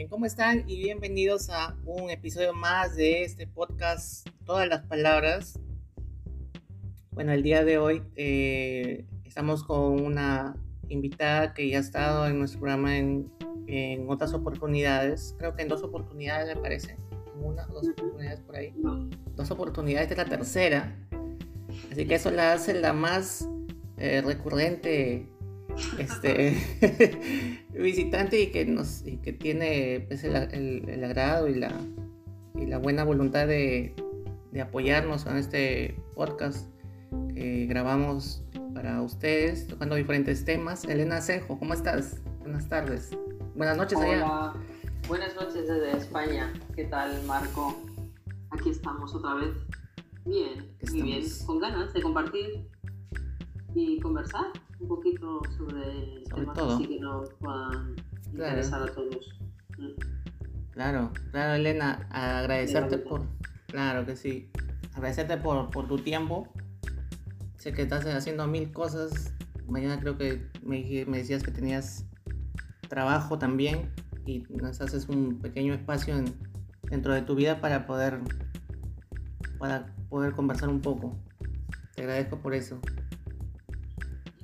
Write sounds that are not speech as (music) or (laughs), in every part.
Bien, ¿cómo están? Y bienvenidos a un episodio más de este podcast, Todas las Palabras. Bueno, el día de hoy eh, estamos con una invitada que ya ha estado en nuestro programa en, en otras oportunidades, creo que en dos oportunidades me parece, una o dos oportunidades por ahí. Dos oportunidades, esta es la tercera. Así que eso la hace la más eh, recurrente este (laughs) visitante y que nos y que tiene pues, el, el, agrado y la, y la buena voluntad de, de, apoyarnos en este podcast que grabamos para ustedes tocando diferentes temas. Elena Senjo, ¿cómo estás? Buenas tardes. Buenas noches Hola. Buenas noches desde España. ¿Qué tal, Marco? Aquí estamos otra vez. Bien, muy bien, con ganas de compartir y conversar un poquito sobre, sobre temas todo. así que nos puedan interesar a todos. Mm. Claro, claro, Elena, agradecerte por, claro que sí, agradecerte por, por tu tiempo. Sé que estás haciendo mil cosas. Mañana creo que me, me decías que tenías trabajo también y nos haces un pequeño espacio en, dentro de tu vida para poder, para poder conversar un poco. Te agradezco por eso.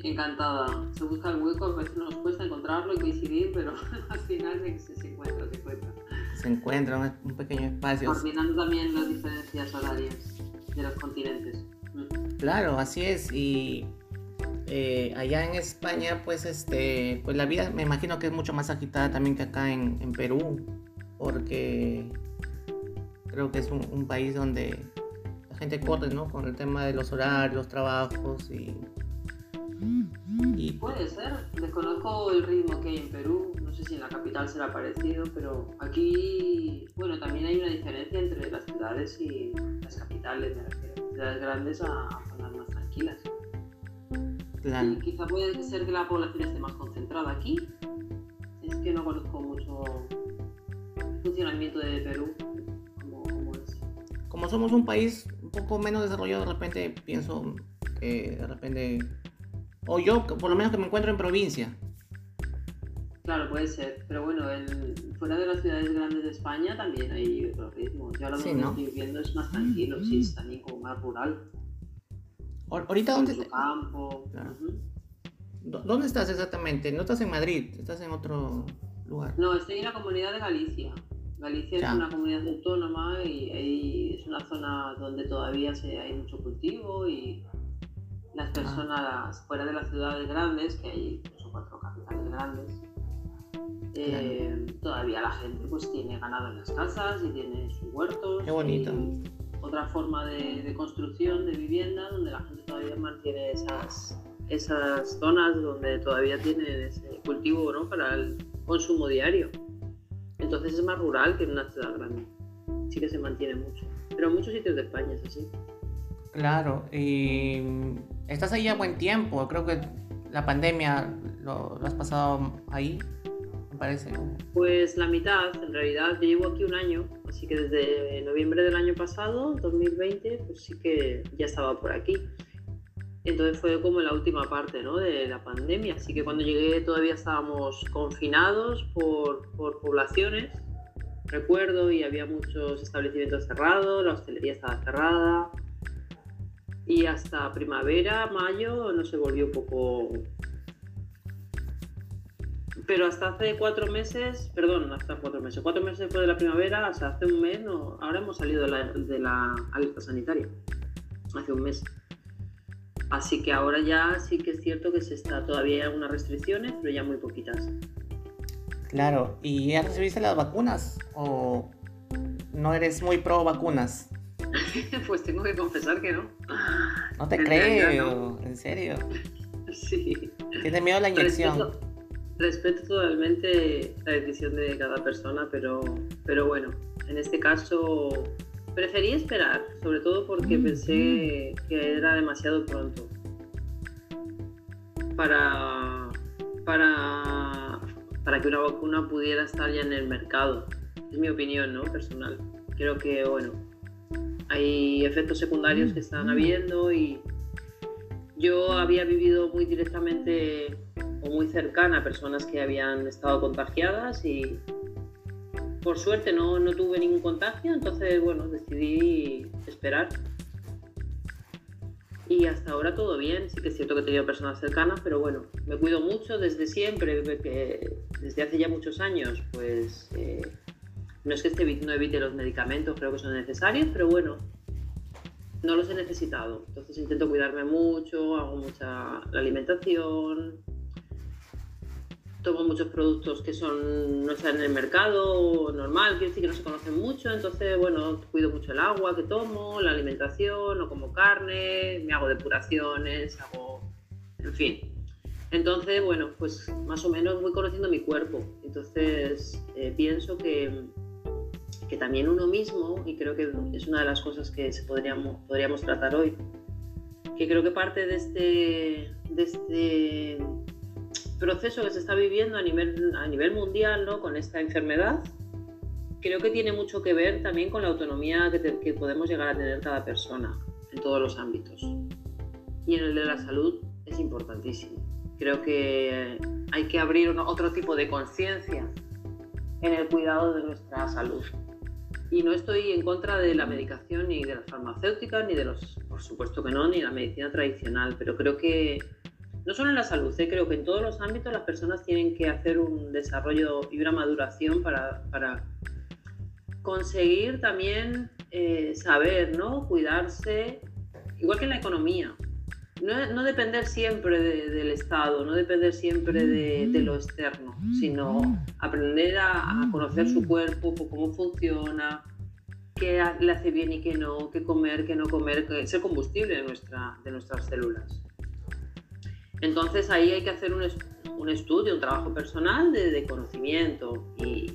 Encantada. Se busca el hueco, a veces nos cuesta encontrarlo y coincidir, pero (laughs) al final se, se encuentra, se encuentra. Se encuentra un pequeño espacio. Coordinando también las diferencias horarias de los continentes. Mm. Claro, así es. Y eh, allá en España, pues este, pues la vida me imagino que es mucho más agitada también que acá en, en Perú, porque creo que es un, un, país donde la gente corre, ¿no? Con el tema de los horarios, los trabajos y y... Puede ser, desconozco el ritmo que hay en Perú, no sé si en la capital será parecido, pero aquí, bueno, también hay una diferencia entre las ciudades y las capitales, ciudades grandes a zonas más tranquilas. Claro. Y quizá puede ser que la población esté más concentrada aquí. Es que no conozco mucho el funcionamiento de Perú, como, como es. Como somos un país un poco menos desarrollado, de repente pienso que de repente o yo, por lo menos que me encuentro en provincia. Claro, puede ser. Pero bueno, fuera de las ciudades grandes de España también hay otro ritmo. Yo ahora lo que estoy viendo es más tranquilo, sí, es también como más rural. ¿Ahorita dónde estás? campo. ¿Dónde estás exactamente? ¿No estás en Madrid? ¿Estás en otro lugar? No, estoy en la comunidad de Galicia. Galicia es una comunidad autónoma y, es una zona donde todavía se, hay mucho cultivo y las personas fuera de las ciudades grandes, que hay tres o cuatro capitales grandes, eh, todavía la gente pues tiene ganado en las casas y tiene sus huertos. Qué bonito. otra forma de, construcción de vivienda donde la gente todavía mantiene esas, esas zonas donde todavía tienen ese cultivo ¿no? para el consumo diario. Entonces es más rural que en una ciudad grande. Sí que se mantiene mucho. Pero en muchos sitios de España es así. Claro, y estás ahí a buen tiempo. Creo que la pandemia lo, has pasado ahí, me parece. Pues la mitad, en realidad. Llevo aquí un año, así que desde noviembre del año pasado, 2020, pues sí que ya estaba por aquí. Entonces fue como la última parte ¿no? de la pandemia, así que cuando llegué todavía estábamos confinados por, por poblaciones, recuerdo, y había muchos establecimientos cerrados, la hostelería estaba cerrada, y hasta primavera, mayo, no se volvió poco... Pero hasta hace cuatro meses, perdón, hasta cuatro meses, cuatro meses después de la primavera, hasta hace un mes, no, ahora hemos salido de la, alerta sanitaria, hace un mes. Así que ahora ya sí que es cierto que se está todavía hay algunas restricciones, pero ya muy poquitas. Claro, ¿y ya recibiste las vacunas o no eres muy pro vacunas? (laughs) pues tengo que confesar que no. No te creo, en serio. Sí. Tienes miedo a la inyección. Respeto, totalmente la decisión de cada persona, pero, pero bueno, en este caso preferí esperar, sobre todo porque mm, pensé mm. que era demasiado pronto para, para, para que una vacuna pudiera estar ya en el mercado. Es mi opinión, ¿no? Personal. Creo que, bueno, hay efectos secundarios que están habiendo y yo había vivido muy directamente o muy cercana a personas que habían estado contagiadas y, por suerte no, no tuve ningún contagio, entonces bueno, decidí esperar. Y hasta ahora todo bien, sí que es cierto que he tenido personas cercanas, pero bueno, me cuido mucho desde siempre, desde hace ya muchos años, pues eh, no es que este, no evite los medicamentos, creo que son necesarios, pero bueno, no los he necesitado. Entonces intento cuidarme mucho, hago mucha la alimentación, tomo muchos productos que son no están en el mercado normal, quiero decir que no se conocen mucho, entonces bueno, cuido mucho el agua que tomo, la alimentación, no como carne, me hago depuraciones, hago, en fin. Entonces, bueno, pues más o menos voy conociendo mi cuerpo. Entonces, eh, pienso que, que también uno mismo, y creo que es una de las cosas que se podríamos, podríamos tratar hoy, que creo que parte de este, de este proceso que se está viviendo a nivel, a nivel mundial ¿no? con esta enfermedad, creo que tiene mucho que ver también con la autonomía que, que, podemos llegar a tener cada persona en todos los ámbitos. Y en el de la salud es importantísimo. Creo que hay que abrir otro tipo de conciencia en el cuidado de nuestra salud. Y no estoy en contra de la medicación ni de las farmacéuticas, ni de los, por supuesto que no, ni de la medicina tradicional, pero creo que no solo en la salud, ¿eh? creo que en todos los ámbitos las personas tienen que hacer un desarrollo y una maduración para, conseguir también eh, saber, ¿no? Cuidarse, igual que en la economía. No, depender siempre del Estado, no depender siempre de, lo externo, sino aprender a, conocer su cuerpo, cómo funciona, qué le hace bien y qué no, qué comer, qué no comer, ser combustible de, nuestra, de nuestras células. Entonces ahí hay que hacer un, estudio, un trabajo personal de, conocimiento y,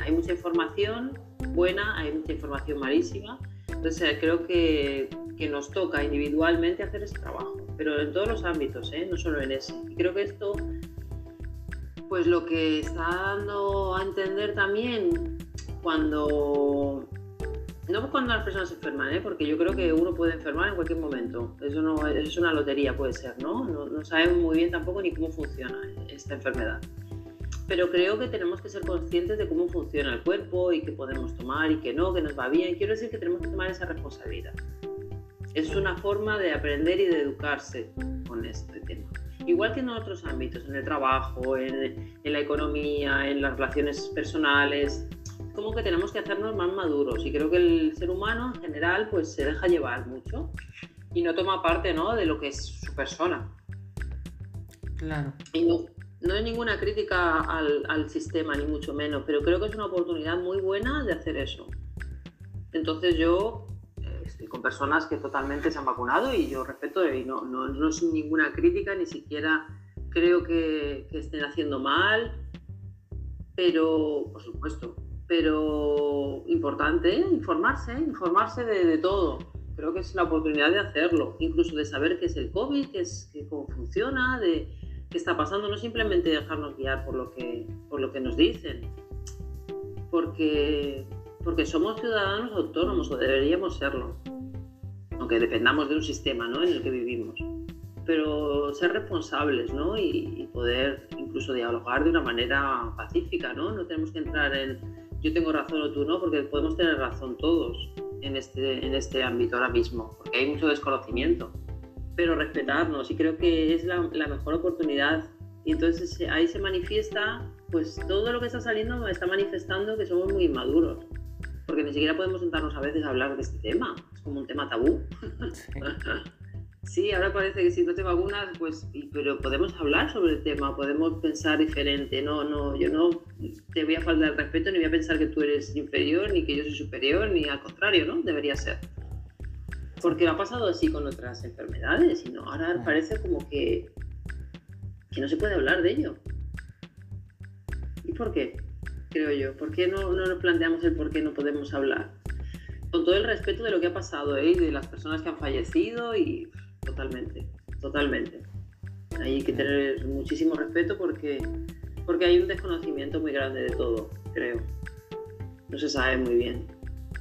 hay mucha información buena, hay mucha información malísima. Entonces eh, creo que, nos toca individualmente hacer ese trabajo, pero en todos los ámbitos, ¿eh? no solo en ese. Y creo que esto, pues lo que está dando a entender también cuando no cuando las personas se enferman, ¿eh? porque yo creo que uno puede enfermar en cualquier momento. Eso no es una lotería, puede ser, ¿no? ¿no? No sabemos muy bien tampoco ni cómo funciona esta enfermedad. Pero creo que tenemos que ser conscientes de cómo funciona el cuerpo y qué podemos tomar y qué no, que nos va bien. Quiero decir que tenemos que tomar esa responsabilidad. Es una forma de aprender y de educarse con este tema. Igual que en otros ámbitos, en el trabajo, en, en la economía, en las relaciones personales, como que tenemos que hacernos más maduros y creo que el ser humano en general pues se deja llevar mucho y no toma parte ¿no? de lo que es su persona. Claro. Y no, no hay ninguna crítica al, sistema, ni mucho menos, pero creo que es una oportunidad muy buena de hacer eso. Entonces yo eh, estoy con personas que totalmente se han vacunado y yo respeto y no, no, no es ninguna crítica, ni siquiera creo que, estén haciendo mal, pero por supuesto, pero importante informarse, informarse de, todo. Creo que es la oportunidad de hacerlo, incluso de saber qué es el COVID, qué es, cómo funciona, de qué está pasando, no simplemente dejarnos guiar por lo que, por lo que nos dicen, porque, porque somos ciudadanos autónomos o deberíamos serlo, aunque dependamos de un sistema ¿no? en el que vivimos pero ser responsables ¿no? y, y, poder incluso dialogar de una manera pacífica, ¿no? No tenemos que entrar en yo tengo razón o tú no, porque podemos tener razón todos en este, en este ámbito ahora mismo, porque hay mucho desconocimiento, pero respetarnos y creo que es la, la mejor oportunidad. Y entonces ahí se manifiesta, pues todo lo que está saliendo está manifestando que somos muy inmaduros, porque ni siquiera podemos sentarnos a veces a hablar de este tema, es como un tema tabú. Sí, (laughs) ahora parece que si no te vacunas, pues, pero podemos hablar sobre el tema, podemos pensar diferente. No, no, yo no te voy a faltar el respeto, ni voy a pensar que tú eres inferior, ni que yo soy superior, ni al contrario, ¿no? Debería ser. Porque ha pasado así con otras enfermedades, y no, ahora parece como que, que no se puede hablar de ello. ¿Y por qué? Creo yo. ¿Por qué no, no nos planteamos el por qué no podemos hablar? Con todo el respeto de lo que ha pasado, ¿eh? de las personas que han fallecido y totalmente, totalmente. Hay que tener muchísimo respeto porque, porque hay un desconocimiento muy grande de todo, creo. No se sabe muy bien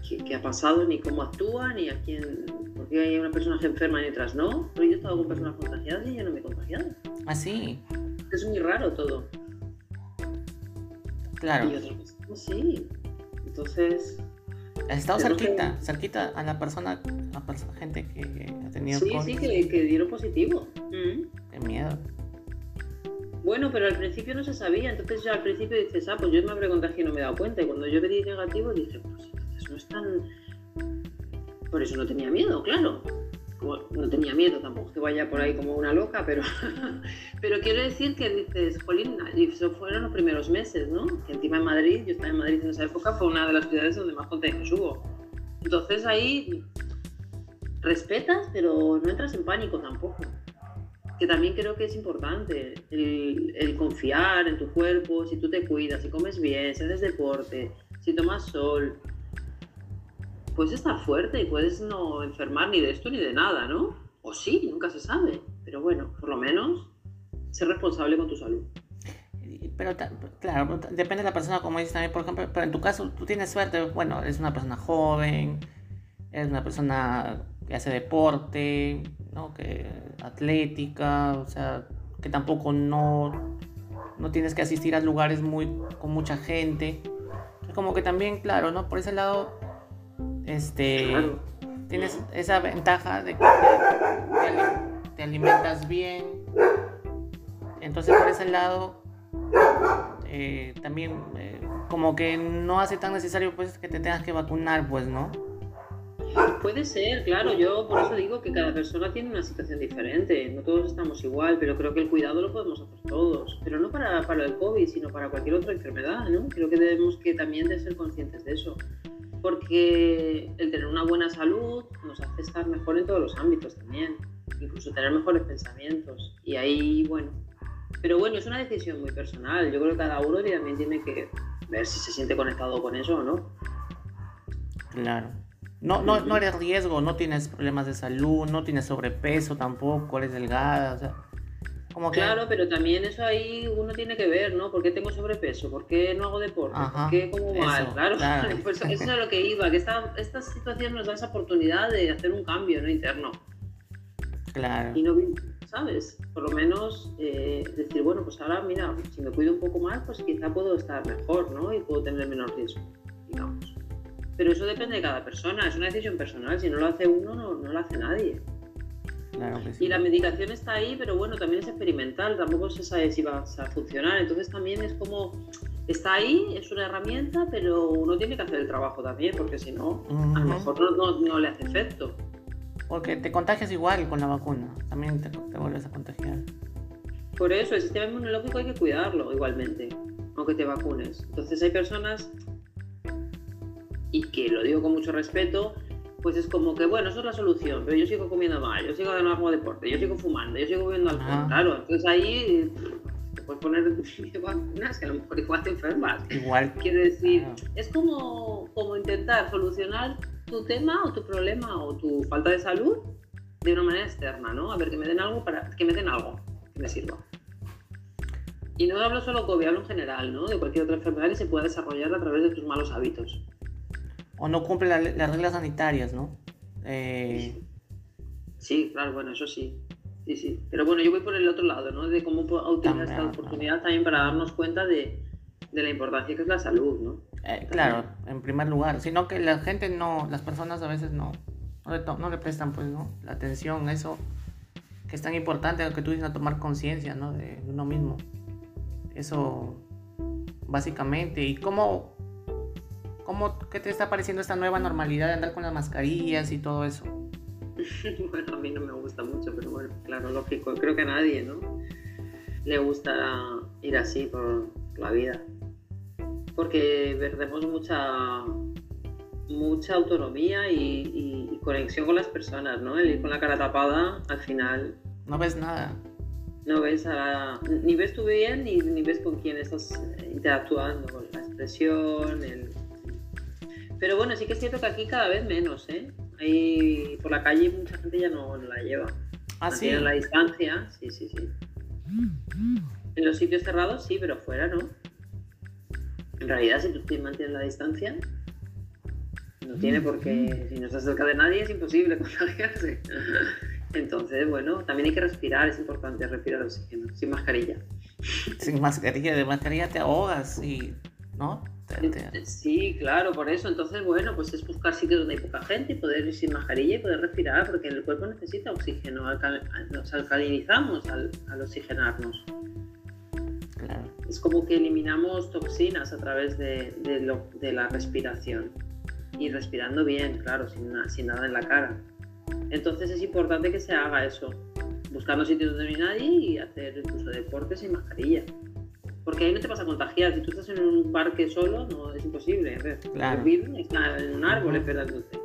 qué, ha pasado, ni cómo actúa, ni a quién. Porque hay una persona que enferma y otras no. Pero yo he estado con personas contagiadas y yo no me he contagiado. ¿Ah, sí? Es muy raro todo. Claro. Y sí. Entonces... Has estado cerquita, cerquita a la persona, a la gente que ha tenido Sí, sí, que, que, dieron positivo. Mm. Qué miedo. Bueno, pero al principio no se sabía, entonces ya al principio dices, ah, pues yo me habré contagiado y no me he dado cuenta. Y cuando yo di negativo dije, pues no es tan... Por eso no tenía miedo, claro. no tenía miedo tampoco que vaya por ahí como una loca, pero, (laughs) pero quiero decir que dices, jolín, eso fueron los primeros meses, ¿no? Que encima en Madrid, yo estaba en Madrid en esa época, fue una de las ciudades donde más contagios hubo. Entonces ahí respetas, pero no entras en pánico tampoco que también creo que es importante el, confiar en tu cuerpo, si tú te cuidas, si comes bien, si haces deporte, si tomas sol, puedes estar fuerte y puedes no enfermar ni de esto ni de nada, ¿no? O sí, nunca se sabe, pero bueno, por lo menos ser responsable con tu salud. Pero claro, depende de la persona, como dices también, por ejemplo, pero en tu caso tú tienes suerte, bueno, eres una persona joven, eres una persona que hace deporte, ¿no? que atlética, o sea, que tampoco no, no tienes que asistir a lugares muy, con mucha gente. Como que también, claro, ¿no? Por ese lado, este, tienes esa ventaja de que te, alimentas bien. Entonces, por ese lado, eh, también eh, como que no hace tan necesario pues que te tengas que vacunar, pues, ¿no? Puede ser, claro, yo por eso digo que cada persona tiene una situación diferente, no todos estamos igual, pero creo que el cuidado lo podemos hacer todos, pero no para, el COVID, sino para cualquier otra enfermedad, ¿no? Creo que debemos que también de ser conscientes de eso, porque el tener una buena salud nos hace estar mejor en todos los ámbitos también, incluso tener mejores pensamientos, y ahí, bueno, pero bueno, es una decisión muy personal, yo creo que cada uno también tiene que ver si se siente conectado con eso o no. Claro. No, no, no eres riesgo, no tienes problemas de salud, no tienes sobrepeso tampoco, eres delgada, o sea, como Claro, pero también eso ahí uno tiene que ver, ¿no? ¿Por qué tengo sobrepeso? ¿Por qué no hago deporte? ¿Por qué como mal? (laughs) Claro, pues eso es a lo que iba, que esta, esta situación nos da esa oportunidad de hacer un cambio ¿no? interno. Claro. Y no, ¿sabes? Por lo menos eh, decir, bueno, pues ahora, mira, si me cuido un poco más, pues quizá puedo estar mejor, ¿no? Y puedo tener menos riesgo, digamos. Pero eso depende de cada persona, es una decisión personal. Si no lo hace uno, no, no lo hace nadie. Y la medicación está ahí, pero bueno, también es experimental, tampoco se sabe si va a funcionar. Entonces también es como, está ahí, es una herramienta, pero uno tiene que hacer el trabajo también, porque si no, a lo mejor no, no, le hace efecto. Porque te contagias igual con la vacuna, también te, te vuelves a contagiar. Por eso, el sistema inmunológico hay que cuidarlo igualmente, aunque te vacunes. Entonces hay personas y que lo digo con mucho respeto, pues es como que, bueno, eso es la solución, pero yo sigo comiendo mal, yo sigo no hago deporte, yo sigo fumando, yo sigo bebiendo alcohol, claro, entonces ahí te puedes poner (laughs) vacunas que a lo mejor igual te enfermas. Igual. Quiero decir, es como, como intentar solucionar tu tema o tu problema o tu falta de salud de una manera externa, ¿no? A ver, que me den algo para que me den algo que me sirva. Y no hablo solo COVID, hablo en general, ¿no? De cualquier otra enfermedad que se pueda desarrollar a través de tus malos hábitos o no cumple las reglas sanitarias, ¿no? Eh, sí, claro, bueno, eso sí. Sí, sí. Pero bueno, yo voy por el otro lado, ¿no? De cómo utilizar esta oportunidad también para darnos cuenta de, la importancia que es la salud, ¿no? Eh, claro, en primer lugar. Sino que la gente no, las personas a veces no, no le, prestan, pues, ¿no? La atención, eso que es tan importante que tú dices a tomar conciencia, ¿no? De uno mismo. Eso, básicamente. Y cómo ¿Cómo, ¿Qué te está pareciendo esta nueva normalidad de andar con las mascarillas y todo eso? (laughs) bueno, a mí no me gusta mucho, pero bueno, claro, lógico. Creo que a nadie, ¿no? Le gusta ir así por la vida. Porque perdemos mucha mucha autonomía y, conexión con las personas, ¿no? El ir con la cara tapada, al final... No ves nada. No ves a... Ni ves tú bien, ni, ni ves con quién estás interactuando, con la expresión, el pero bueno, sí que es cierto que aquí cada vez menos, ¿eh? Ahí por la calle mucha gente ya no, la lleva. ¿Ah, sí? la distancia, sí, sí, sí. En los sitios cerrados sí, pero fuera no. En realidad, si tú mantienes la distancia, no tiene por qué, si no estás cerca de nadie, es imposible (laughs) contagiarse. Entonces, bueno, también hay que respirar, es importante respirar oxígeno, sin mascarilla. Sin mascarilla, de mascarilla te ahogas y ¿no? Sí, claro, por eso. Entonces, bueno, pues es buscar sitios donde hay poca gente y poder ir sin mascarilla y poder respirar, porque el cuerpo necesita oxígeno. Nos alcalinizamos al, oxigenarnos. Es como que eliminamos toxinas a través de, de, la respiración. Y respirando bien, claro, sin, sin nada en la cara. Entonces es importante que se haga eso. Buscar los sitios donde no hay nadie y hacer incluso deporte sin mascarilla. Porque ahí no te vas a contagiar. Si tú estás en un parque solo, no es imposible. El virus está en un árbol esperándote.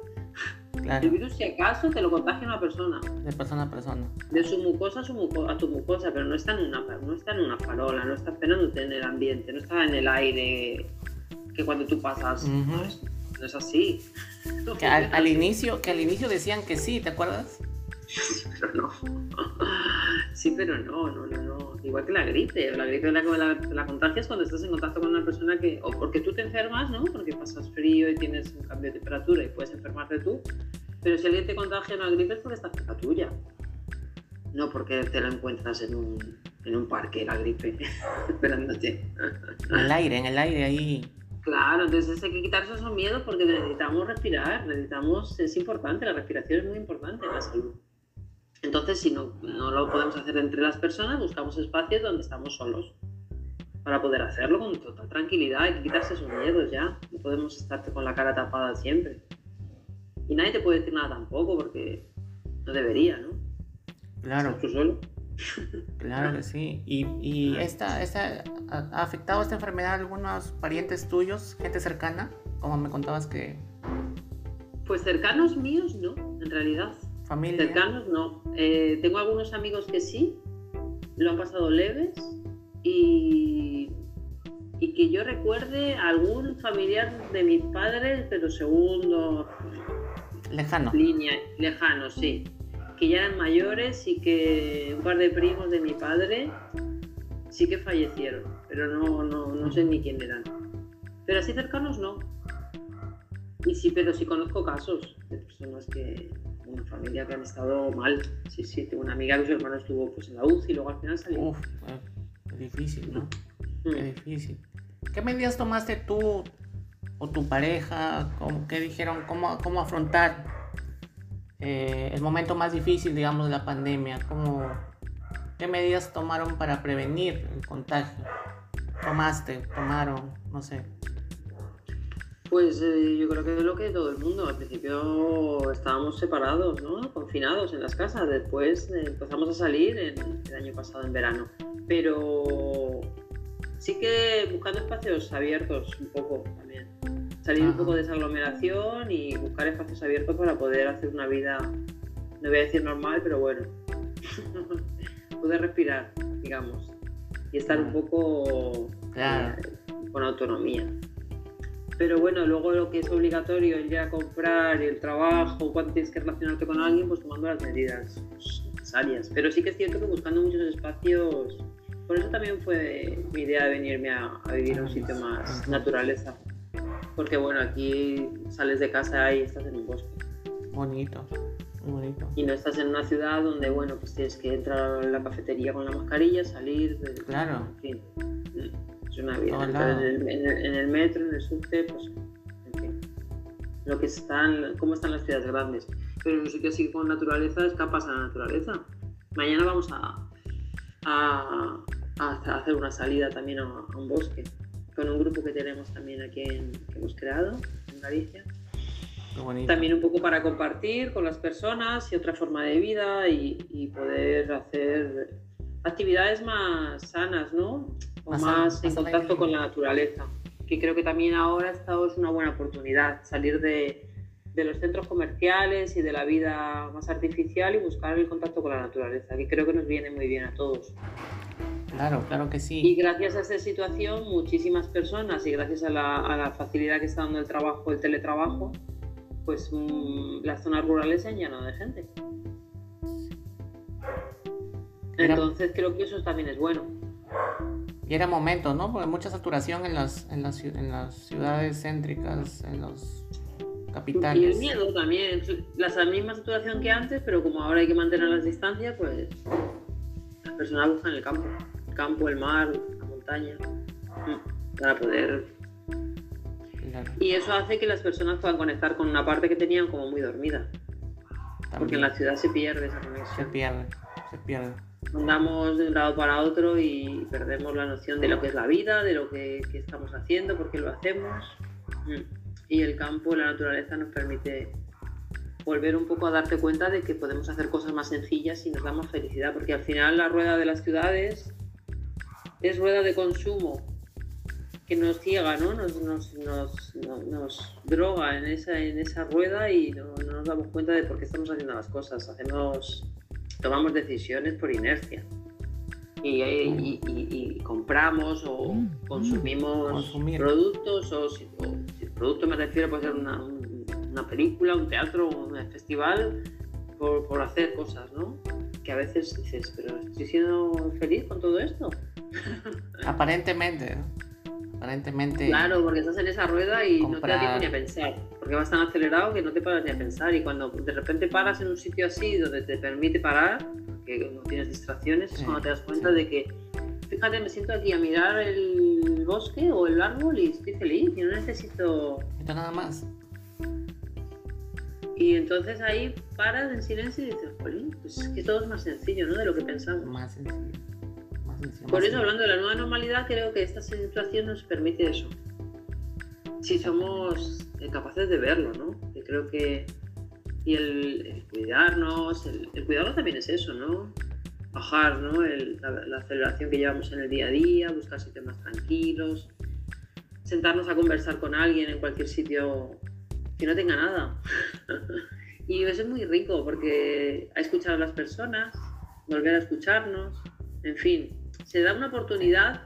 El virus, si acaso, te lo contagia una persona. De persona a persona. De su mucosa a, su a tu mucosa, pero no está, en una, no está en una farola, no está esperándote en el ambiente, no está en el aire que cuando tú pasas. no, es, así. Que al, (laughs) inicio, que al inicio decían que sí, ¿te acuerdas? Sí, pero no. Sí, pero no, no, no, no igual que la gripe. La gripe la, la, la, contagias cuando estás en contacto con una persona que, o porque tú te enfermas, ¿no? Porque pasas frío y tienes un cambio de temperatura y puedes enfermarte tú. Pero si alguien te contagia una gripe es porque está cerca tuya. No porque te la encuentras en un, en un parque, la gripe, (laughs) esperándote. En el aire, en el aire ahí. Claro, entonces hay que quitarse esos miedos porque necesitamos respirar, necesitamos, es importante, la respiración es muy importante en la salud. Entonces, si no, no lo podemos hacer entre las personas, buscamos espacios donde estamos solos para poder hacerlo con total tranquilidad. Hay que quitarse esos miedos ya. No podemos estarte con la cara tapada siempre. Y nadie te puede decir nada tampoco porque no debería, ¿no? Claro. ¿Tú solo? Claro que sí. ¿Y, y esta, esta, ha afectado esta enfermedad a algunos parientes tuyos, gente cercana? Como me contabas que... Pues cercanos míos, no, en realidad. Cercanos no. Eh, tengo algunos amigos que sí, lo han pasado leves y, y que yo recuerde algún familiar de mis padres, pero segundo. Lejano. Línea, lejano, sí. Que ya eran mayores y que un par de primos de mi padre sí que fallecieron, pero no, no, no sé ni quién eran. Pero así cercanos no. Y sí, pero sí conozco casos de personas que, una familia que han estado mal. Sí, sí, tengo una amiga que su hermano estuvo pues, en la UCI y luego al final salió. Uf, es difícil, ¿no? Mm. Qué difícil. ¿Qué medidas tomaste tú o tu pareja? ¿Qué dijeron? ¿Cómo, cómo afrontar eh, el momento más difícil, digamos, de la pandemia? ¿Cómo, ¿Qué medidas tomaron para prevenir el contagio? ¿Tomaste? ¿Tomaron? No sé. Pues eh, yo creo que es lo que todo el mundo. Al principio estábamos separados, ¿no? confinados en las casas. Después eh, empezamos a salir en, el año pasado, en verano. Pero sí que buscando espacios abiertos un poco también. Salir un poco de esa aglomeración y buscar espacios abiertos para poder hacer una vida, no voy a decir normal, pero bueno, (laughs) poder respirar, digamos, y estar un poco eh, con autonomía. Pero bueno, luego lo que es obligatorio, el ir a comprar, el trabajo, cuando tienes que relacionarte con alguien, pues tomando las medidas necesarias. Pero sí que es cierto que buscando muchos espacios, por eso también fue mi idea de venirme a, vivir a un sitio más naturaleza. Porque bueno, aquí sales de casa y estás en un bosque. Bonito, bonito. Y no estás en una ciudad donde, bueno, pues tienes que entrar a la cafetería con la mascarilla, salir. claro. En fin. Es una vida. en, el, metro, en el subte, pues, en fin. Lo que están, cómo están las ciudades grandes. Pero en un sitio así con naturaleza, escapas a la naturaleza. Mañana vamos a, a, a hacer una salida también a, un bosque con un grupo que tenemos también aquí en, que hemos creado en Galicia. También un poco para compartir con las personas y otra forma de vida y, y poder hacer actividades más sanas, ¿no? O más, en contacto con la naturaleza. Que creo que también ahora esta es una buena oportunidad, salir de, de, los centros comerciales y de la vida más artificial y buscar el contacto con la naturaleza, que creo que nos viene muy bien a todos. Claro, claro que sí. Y gracias a esta situación, muchísimas personas y gracias a la, a la facilidad que está dando el trabajo, el teletrabajo, pues mm, las zonas rurales se han llenado de gente. Entonces creo que eso también es bueno. Y era momento, ¿no? Porque mucha saturación en las, en las, en las ciudades céntricas, en los capitales. Y el miedo también, la misma saturación que antes, pero como ahora hay que mantener las distancias, pues las personas buscan el campo, el campo, el mar, la montaña, mm, para poder Y eso hace que las personas puedan conectar con una parte que tenían como muy dormida. Porque en la ciudad se pierde esa conexión. Se pierde, se pierde. Andamos de un lado para otro y perdemos la noción de lo que es la vida, de lo que, que estamos haciendo, por qué lo hacemos. Mm. Y el campo, la naturaleza nos permite volver un poco a darte cuenta de que podemos hacer cosas más sencillas y nos da más felicidad, porque al final la rueda de las ciudades es rueda de consumo que nos ciega, ¿no? Nos, nos, nos, nos droga en esa, en esa rueda y no, nos damos cuenta de por qué estamos haciendo las cosas. Hacemos, tomamos decisiones por inercia. Y, y, y, compramos o mm, consumimos productos o, si, el producto me refiero puede ser una, una película, un teatro, un festival por, por hacer cosas, ¿no? Que a veces dices, pero estoy siendo feliz con todo esto. (laughs) Aparentemente, ¿no? Aparentemente. Claro, porque estás en esa rueda y no te da tiempo ni a pensar, porque vas tan acelerado que no te paras ni a pensar. Y cuando de repente paras en un sitio así donde te permite parar, que no tienes distracciones, es cuando te das cuenta de que, fíjate, me siento aquí a mirar el bosque o el árbol y estoy feliz y no necesito. No nada más. Y entonces ahí paras en silencio y dices, Jolín, pues es que todo es más sencillo, ¿no? De lo que pensamos. Más sencillo. Por eso, hablando de la nueva normalidad, creo que esta situación nos permite eso. Si somos eh, capaces de verlo, ¿no? Yo creo que. Y el, cuidarnos, el, cuidarnos también es eso, ¿no? Bajar, ¿no? la, aceleración que llevamos en el día a día, buscar sitios más tranquilos, sentarnos a conversar con alguien en cualquier sitio que no tenga nada. (laughs) y eso es muy rico porque a escuchar a las personas, volver a escucharnos, en fin, se da una oportunidad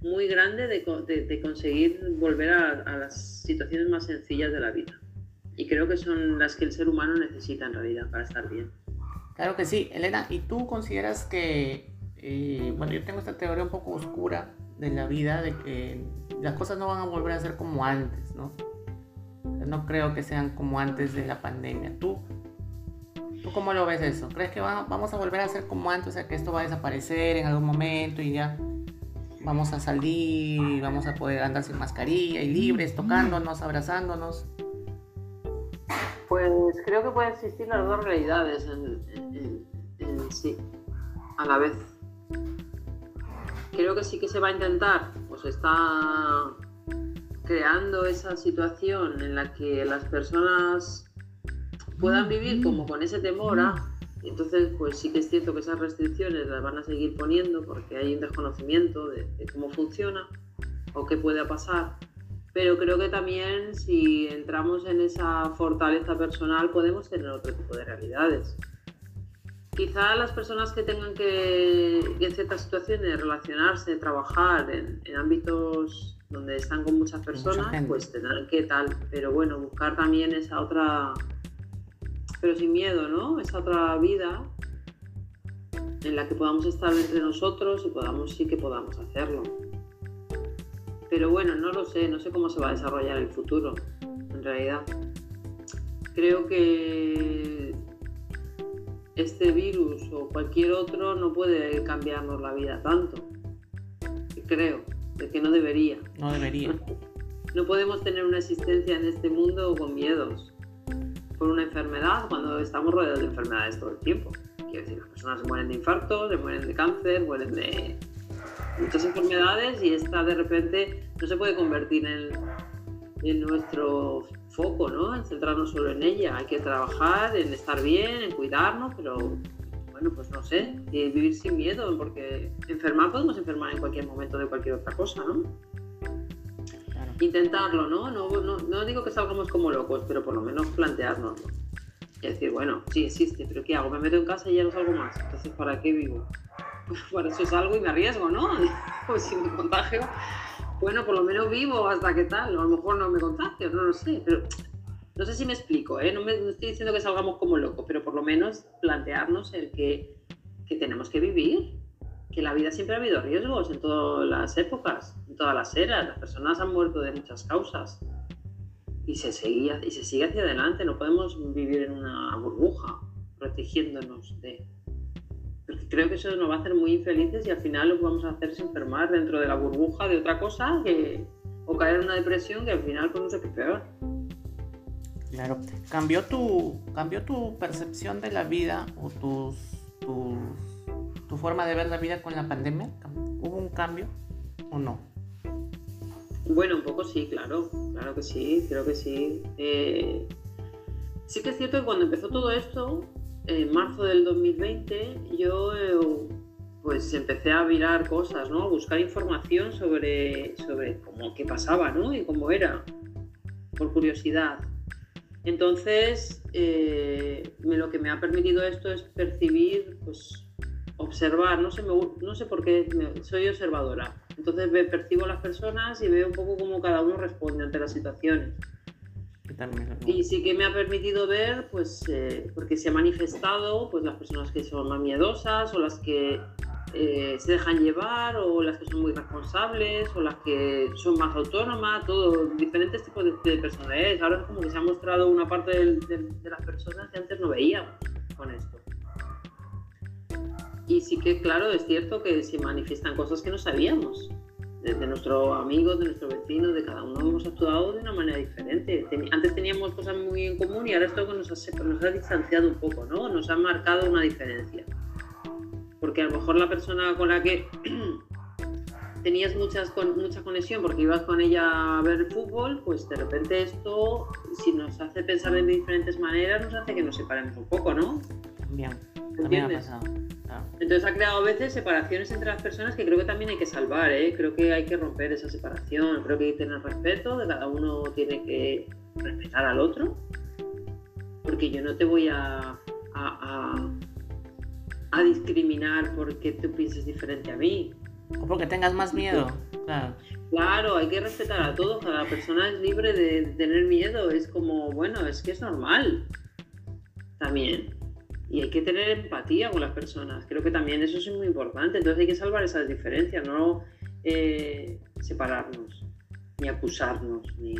muy grande de, conseguir volver a, las situaciones más sencillas de la vida. Y creo que son las que el ser humano necesita en realidad para estar bien. Claro que sí. Elena, ¿y tú consideras que, eh, bueno, yo tengo esta teoría un poco oscura de la vida, de que las cosas no van a volver a ser como antes, ¿no? No creo que sean como antes de la pandemia. ¿Tú ¿Tú cómo lo ves eso? ¿Crees que vamos a volver a ser como antes? O sea, que esto va a desaparecer en algún momento y ya vamos a salir vamos a poder andar sin mascarilla y libres, tocándonos, abrazándonos. Pues creo que pueden existir las dos realidades en, sí, a la vez. Creo que sí que se va a intentar, pues está creando esa situación en la que las personas puedan vivir como con ese temor a... Entonces, pues sí que es cierto que esas restricciones las van a seguir poniendo porque hay un desconocimiento de, cómo funciona o qué puede pasar. Pero creo que también si entramos en esa fortaleza personal podemos tener otro tipo de realidades. Quizá las personas que tengan que, en ciertas situaciones, relacionarse, trabajar en, en ámbitos donde están con muchas personas, pues tendrán que tal. Pero bueno, buscar también esa otra pero sin miedo, ¿no? Esa otra vida en la que podamos estar entre nosotros y podamos sí que podamos hacerlo. Pero bueno, no lo sé, no sé cómo se va a desarrollar el futuro, en realidad. Creo que este virus o cualquier otro no puede cambiarnos la vida tanto. Creo, de que no debería. No debería. (laughs) No podemos tener una existencia en este mundo con miedos por una enfermedad cuando estamos rodeados de enfermedades todo el tiempo. Quiero decir, las personas se mueren de infarto, se mueren de cáncer, mueren de muchas enfermedades y esta de repente no se puede convertir en, en nuestro foco, ¿no? En centrarnos solo en ella. Hay que trabajar en estar bien, en cuidarnos, pero bueno, pues no sé, vivir sin miedo, porque enfermar podemos enfermar en cualquier momento de cualquier otra cosa, ¿no? Intentarlo, ¿no? No, ¿no? no digo que salgamos como locos, pero por lo menos plantearnos. Es decir, bueno, sí existe, pero ¿qué hago? Me meto en casa y ya no salgo más. Entonces, ¿para qué vivo? Pues (laughs) por eso salgo y me arriesgo, ¿no? (laughs) Pues si me contagio, bueno, por lo menos vivo hasta que tal. A lo mejor no me contagio, no lo sé. Pero no sé si me explico, ¿eh? No, me, estoy diciendo que salgamos como locos, pero por lo menos plantearnos el que, que tenemos que vivir que la vida siempre ha habido riesgos en todas las épocas, en todas las eras. Las personas han muerto de muchas causas y se, seguía, y se sigue hacia adelante. No podemos vivir en una burbuja protegiéndonos de... Porque creo que eso nos va a hacer muy infelices y al final lo que vamos a hacer es enfermar dentro de la burbuja de otra cosa que, o caer en una depresión que al final pues no sé qué peor. Claro. ¿Cambió tu, ¿Cambió tu percepción de la vida o tus, tu forma de ver la vida con la pandemia? ¿Hubo un cambio o no? Bueno, un poco sí, claro, claro que sí, creo que sí. Eh, sí que es cierto que cuando empezó todo esto, en marzo del 2020, yo pues empecé a mirar cosas, ¿no? A buscar información sobre, sobre cómo, qué pasaba, ¿no? Y cómo era, por curiosidad. Entonces, eh, lo que me ha permitido esto es percibir, pues, observar, no sé, no sé por qué, soy observadora. Entonces percibo a las personas y veo un poco cómo cada uno responde ante las situaciones. Y sí que me ha permitido ver, pues, eh, porque se ha manifestado, pues, las personas que son más miedosas o las que eh, se dejan llevar o las que son muy responsables o las que son más autónomas, todo, diferentes tipos de, personalidades. Ahora es como que se ha mostrado una parte de, las personas que antes no veíamos con esto. Y sí que, claro, es cierto que se manifiestan cosas que no sabíamos. De, nuestros amigos, de nuestros vecinos, de cada uno hemos actuado de una manera diferente. antes teníamos cosas muy en común y ahora esto nos ha, nos ha distanciado un poco, ¿no? Nos ha marcado una diferencia porque a lo mejor la persona con la que (clears throat) tenías muchas, con, mucha conexión porque ibas con ella a ver fútbol, pues de repente esto, si nos hace pensar de diferentes maneras, nos hace que nos separemos un poco, ¿no? También, también ha pasado. Entonces ha creado a veces separaciones entre las personas que creo que también hay que salvar, ¿eh? creo que hay que romper esa separación, creo que hay que tener respeto, de cada uno tiene que respetar al otro, porque yo no te voy a a discriminar porque tú pienses diferente a mí. O porque tengas más miedo. Claro. claro, hay que respetar a todos. Cada persona es libre de, tener miedo. Es como, bueno, es que es normal. También. Y hay que tener empatía con las personas. Creo que también eso es muy importante. Entonces hay que salvar esas diferencias, no eh, separarnos, ni acusarnos, ni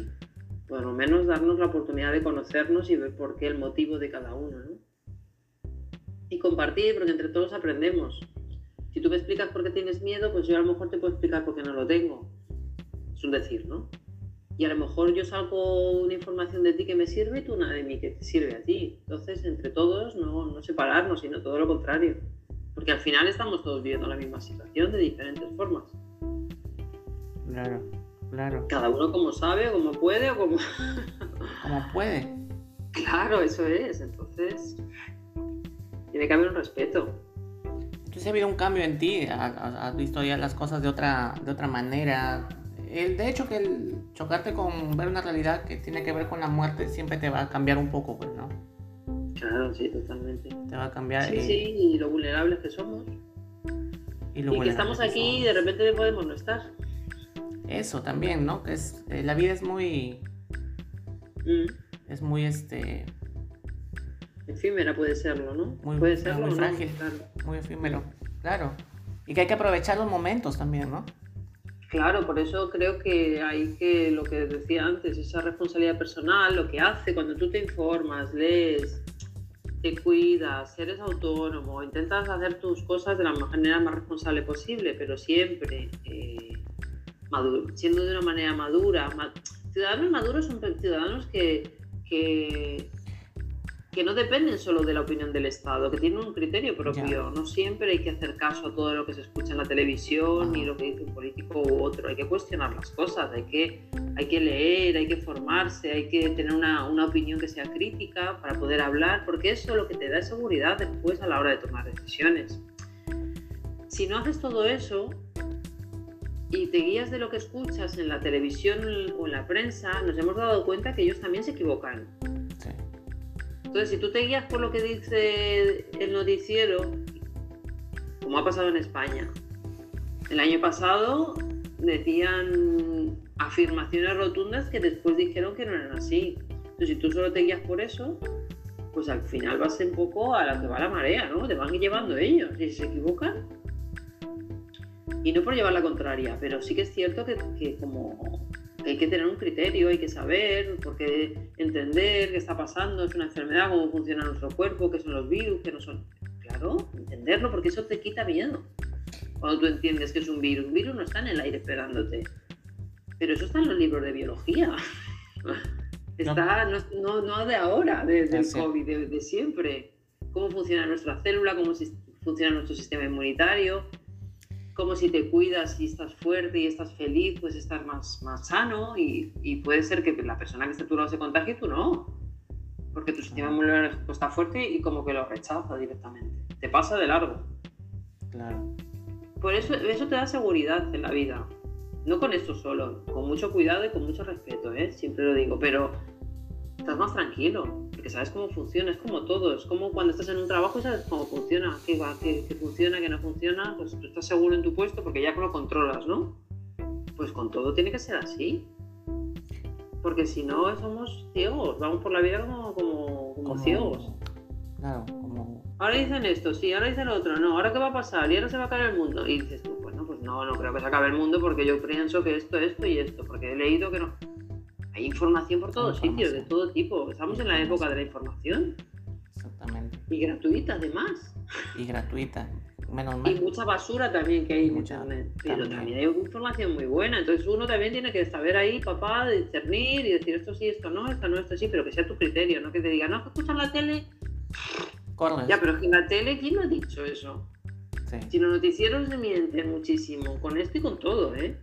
por lo menos darnos la oportunidad de conocernos y ver por qué el motivo de cada uno. ¿no? y compartir, porque entre todos aprendemos. Si tú me explicas por qué tienes miedo, pues yo a lo mejor te puedo explicar por qué no lo tengo. Es un decir, ¿no? Y a lo mejor yo salgo una información de ti que me sirve y tú una de mí que te sirve a ti. Entonces, entre todos, no, no separarnos, sino todo lo contrario. Porque al final estamos todos viviendo la misma situación de diferentes formas. Claro, claro. Cada uno como sabe, como puede o como... (laughs) como puede. Claro, eso es. Entonces, tiene que haber un respeto. Entonces ha habido un cambio en ti, has, visto ya las cosas de otra, de otra manera. El, de hecho que el chocarte con ver una realidad que tiene que ver con la muerte siempre te va a cambiar un poco, pues, ¿no? Claro, sí, totalmente. Te va a cambiar. Sí, sí, y lo vulnerables que somos. Y, lo que estamos aquí y de repente podemos no estar. Eso también, ¿no? Que es, eh, la vida es muy... Mm. Es muy, este efímera puede serlo, ¿no? Muy, puede serlo, muy frágil, muy efímero, claro. Y que hay que aprovechar los momentos también, ¿no? Claro, por eso creo que hay que, lo que decía antes, esa responsabilidad personal, lo que hace cuando tú te informas, lees, te cuidas, eres autónomo, intentas hacer tus cosas de la manera más responsable posible, pero siempre eh, siendo de una manera madura. ciudadanos maduros son ciudadanos que, que que no dependen solo de la opinión del Estado, que tienen un criterio propio. No siempre hay que hacer caso a todo lo que se escucha en la televisión ni lo que dice un político u otro. Hay que cuestionar las cosas, hay que, hay que leer, hay que formarse, hay que tener una, una opinión que sea crítica para poder hablar, porque eso es lo que te da seguridad después a la hora de tomar decisiones. Si no haces todo eso, y te guías de lo que escuchas en la televisión o en la prensa, nos hemos dado cuenta que ellos también se equivocan. Entonces, si tú te guías por lo que dice el noticiero, como ha pasado en España, el año pasado decían afirmaciones rotundas que después dijeron que no eran así. Entonces, si tú solo te guías por eso, pues al final vas un poco a la que va la marea, ¿no? Te van llevando ellos y si se equivocan. Y no por llevar la contraria, pero sí que es cierto que, que como hay que tener un criterio, hay que saber, porque entender qué está pasando, es una enfermedad, cómo funciona nuestro cuerpo, qué son los virus, qué no son. Claro, entenderlo, porque eso te quita miedo. Cuando tú entiendes que es un virus, un virus no está en el aire esperándote. Pero eso está en los libros de biología. (laughs) Está, no, no, de ahora, desde el COVID, de, siempre. Cómo funciona nuestra célula, cómo funciona nuestro sistema inmunitario, cómo si te cuidas y estás fuerte y estás feliz, puedes estar más, más sano y, y puede ser que la persona que esté a tu lado se contagie y tú no. Porque tu sistema inmunitario está fuerte y como que lo rechaza directamente. Te pasa de largo. Claro. Por eso, eso te da seguridad en la vida. No con esto solo, con mucho cuidado y con mucho respeto, ¿eh? siempre lo digo, pero estás más tranquilo, porque sabes cómo funciona, es como todo, es como cuando estás en un trabajo y sabes cómo funciona, qué, va, qué, funciona, qué no funciona, pues tú estás seguro en tu puesto porque ya lo controlas, ¿no? Pues con todo tiene que ser así. Porque si no, somos ciegos, vamos por la vida como, como, como, ciegos. Claro, como... Ahora dicen esto, sí, ahora dicen lo otro, no, ahora qué va a pasar, y ahora se va a caer el mundo. Y dices tú, pues no, pues no, no creo que se acabe el mundo porque yo pienso que esto, esto y esto, porque he leído que no. Hay información por todos sitios, de todo tipo. Estamos en la época de la información. Exactamente. Y gratuita además. Y gratuita. Menos mal. Y mucha basura también que hay en internet. Pero también. hay información muy buena. Entonces uno también tiene que saber ahí, papá, discernir y decir esto sí, esto no, esto no, esto sí, pero que sea tu criterio, no que te diga, no, que escuchan la tele. Corre. Ya, pero es que en la tele, ¿quién no ha dicho eso? Sí. Si los noticieros se mienten muchísimo, con esto y con todo, ¿eh?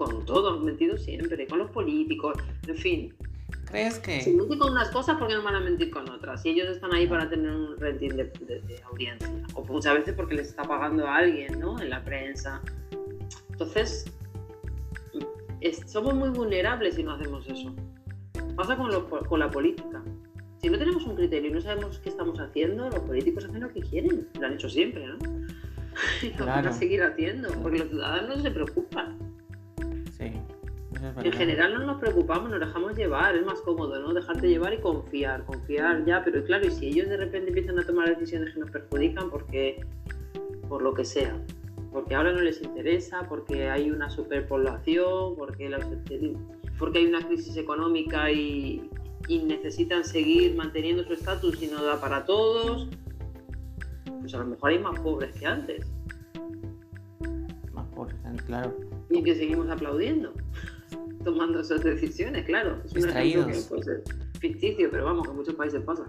Con todo, han mentido siempre, con los políticos, en fin. ¿Crees que...? Si mienten con unas cosas, ¿por qué no van a mentir con otras? Si ellos están ahí para tener un rating de, audiencia. O muchas veces porque les está pagando a alguien, ¿no? En la prensa. Entonces, somos muy vulnerables si no hacemos eso. Pasa con, con la política. Si no tenemos un criterio y no sabemos qué estamos haciendo, los políticos hacen lo que quieren. Lo han hecho siempre, ¿no? (laughs) Y lo van a seguir haciendo, porque los ciudadanos se preocupan. En general no nos preocupamos, nos dejamos llevar, es más cómodo, ¿no? Dejarte llevar y confiar, confiar ya, pero claro, y si ellos de repente empiezan a tomar decisiones que nos perjudican porque, por lo que sea, porque ahora no les interesa, porque hay una superpoblación, porque, porque hay una crisis económica y, y necesitan seguir manteniendo su estatus y no da para todos, pues a lo mejor hay más pobres que antes. Más pobres, claro. Y que seguimos aplaudiendo tomando esas decisiones, claro. Es un ejemplo que puede ser ficticio, pero vamos, que en muchos países pasa.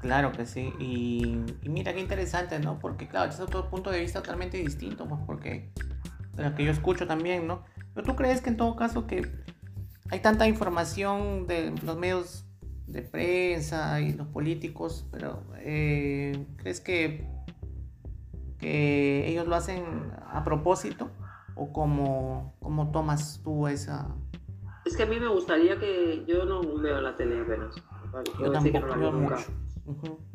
Claro que sí, y, mira qué interesante, ¿no? Porque claro, es otro punto de vista totalmente distinto, pues porque de lo que yo escucho también, ¿no? Pero tú crees que en todo caso que hay tanta información de los medios de prensa y los políticos, pero eh, ¿crees que, que ellos lo hacen a propósito? ¿O cómo, cómo tomas tú esa...? Es que a mí me gustaría que... Yo no veo la tele apenas. Yo tampoco, no mucho.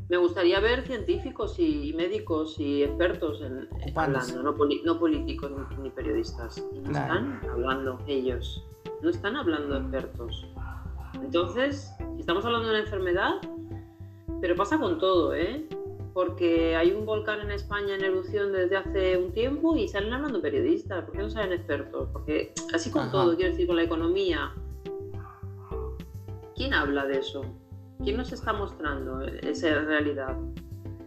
Me gustaría ver científicos y médicos y expertos en, hablando, no, no políticos ni, periodistas. no están hablando ellos, no están hablando expertos. Entonces, estamos hablando de una enfermedad, pero pasa con todo, ¿eh? Porque hay un volcán en España en erupción desde hace un tiempo y salen hablando periodistas, ¿por qué no salen expertos? Porque así con todo, quiero decir, con la economía, ¿quién habla de eso? ¿Quién nos está mostrando esa realidad?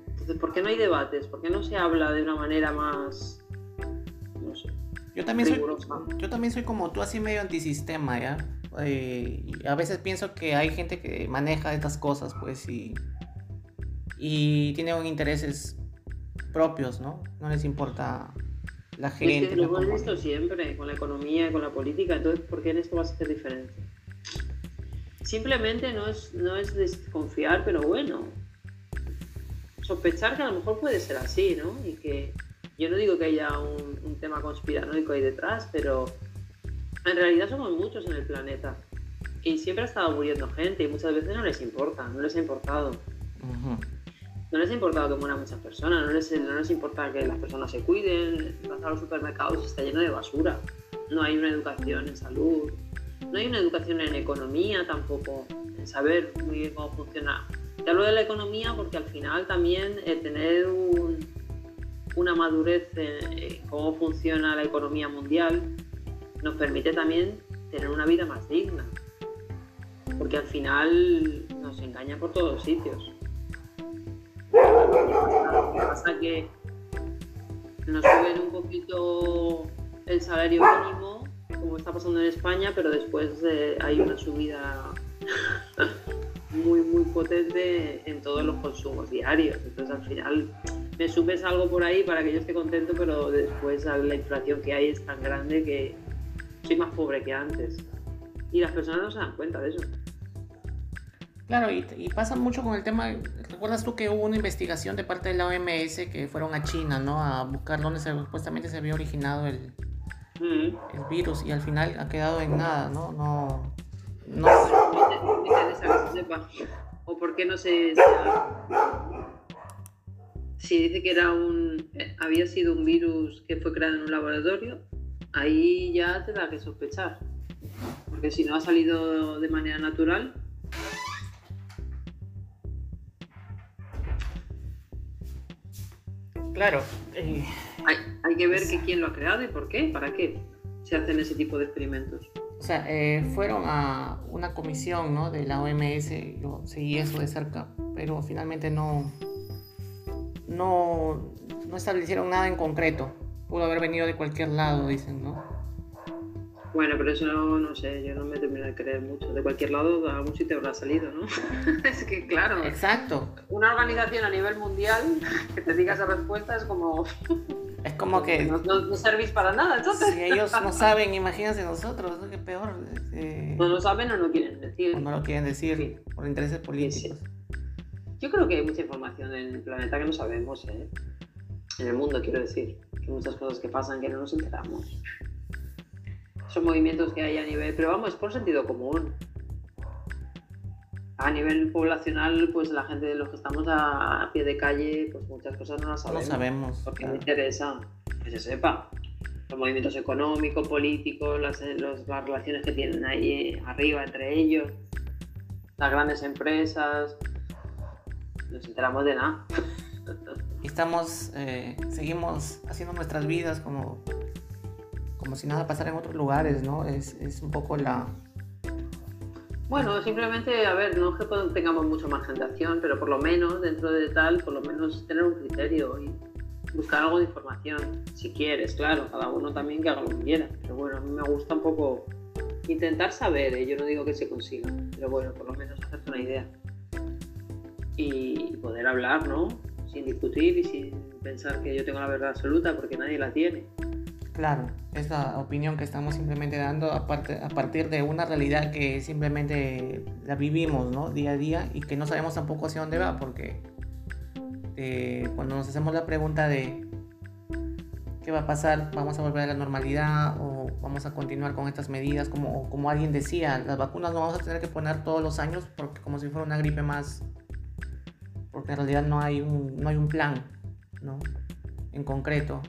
Entonces, ¿por qué no hay debates? ¿Por qué no se habla de una manera más, no sé, yo también, soy, yo también soy como tú, así medio antisistema, ¿ya? Eh, a veces pienso que hay gente que maneja estas cosas, pues, y y tienen intereses propios, ¿no? No les importa la gente. Es lo hemos visto siempre con la economía con la política, entonces, ¿por qué en esto va a ser diferente? Simplemente no es, no es desconfiar, pero bueno, sospechar que a lo mejor puede ser así, ¿no? Y que yo no digo que haya un, un tema conspiranoico ahí detrás, pero en realidad somos muchos en el planeta y siempre ha estado muriendo gente y muchas veces no les importa, no les ha importado no les ha importado que mueran muchas personas, no les, importa que las personas se cuiden, vas a los supermercados y está lleno de basura, no hay una educación en salud, no hay una educación en economía tampoco, en saber muy bien cómo funciona. Te hablo de la economía porque al final también eh, tener una madurez en cómo funciona la economía mundial nos permite también tener una vida más digna, porque al final nos engaña por todos sitios. Lo que pasa que nos suben un poquito el salario mínimo, como está pasando en España, pero después eh, hay una subida muy, muy potente en todos los consumos diarios. Entonces, al final, me subes algo por ahí para que yo esté contento, pero después la inflación que hay es tan grande que soy más pobre que antes. Y las personas no se dan cuenta de eso. Claro, y, pasa mucho con el tema, ¿recuerdas tú que hubo una investigación de parte de la OMS que fueron a China, ¿no? A buscar dónde supuestamente se había originado el, el virus y al final ha quedado en nada, ¿no? No... no... O por qué no se... Si dice que era un... Había sido un virus que fue creado en un laboratorio, ahí ya te da que sospechar. Porque si no ha salido de manera natural, Claro. Eh, hay, que ver que quién lo ha creado y por qué, para qué se hacen ese tipo de experimentos. O sea, eh, fueron a una comisión ¿no? de la OMS, yo seguí eso de cerca, pero finalmente no, no, no establecieron nada en concreto. Pudo haber venido de cualquier lado, dicen, ¿no? Bueno, pero eso no, no sé, yo no me termino de creer mucho. De cualquier lado, algún sitio habrá salido, ¿no? (laughs) es que, claro. Exacto. Una organización a nivel mundial que te diga esa respuesta es como. Es como que. No, no, servís para nada, entonces. Si ellos no saben, imagínense nosotros, ¿no? Que peor. Eh... No lo saben o no quieren decir. O no lo quieren decir por intereses políticos. Yo creo que hay mucha información en el planeta que no sabemos, ¿eh? En el mundo, quiero decir. Que muchas cosas que pasan que no nos enteramos son movimientos que hay a nivel, pero vamos, es por sentido común. A nivel poblacional, pues la gente de los que estamos a, pie de calle, pues muchas cosas no las sabemos. No sabemos. Porque me interesa que se sepa. Los movimientos económicos, políticos, las, las relaciones que tienen ahí arriba entre ellos, las grandes empresas. Nos enteramos de nada. (laughs) Estamos, eh, seguimos haciendo nuestras vidas como como si nada pasara en otros lugares, ¿no? Es, es un poco la... Bueno, simplemente, a ver, no es que tengamos mucho margen de acción, pero por lo menos dentro de tal, por lo menos tener un criterio y buscar algo de información, si quieres, claro, cada uno también que haga lo que quiera. Pero bueno, a mí me gusta un poco intentar saber, ¿eh? yo no digo que se consiga, pero bueno, por lo menos hacerte una idea. Y poder hablar, ¿no? Sin discutir y sin pensar que yo tengo la verdad absoluta, porque nadie la tiene. Claro, es la opinión que estamos simplemente dando a, partir de una realidad que simplemente la vivimos ¿no? día a día y que no sabemos tampoco hacia dónde va, porque eh, cuando nos hacemos la pregunta de qué va a pasar, vamos a volver a la normalidad o vamos a continuar con estas medidas, como, como alguien decía, las vacunas no vamos a tener que poner todos los años porque como si fuera una gripe más, porque en realidad no hay un, no hay un plan ¿no? en concreto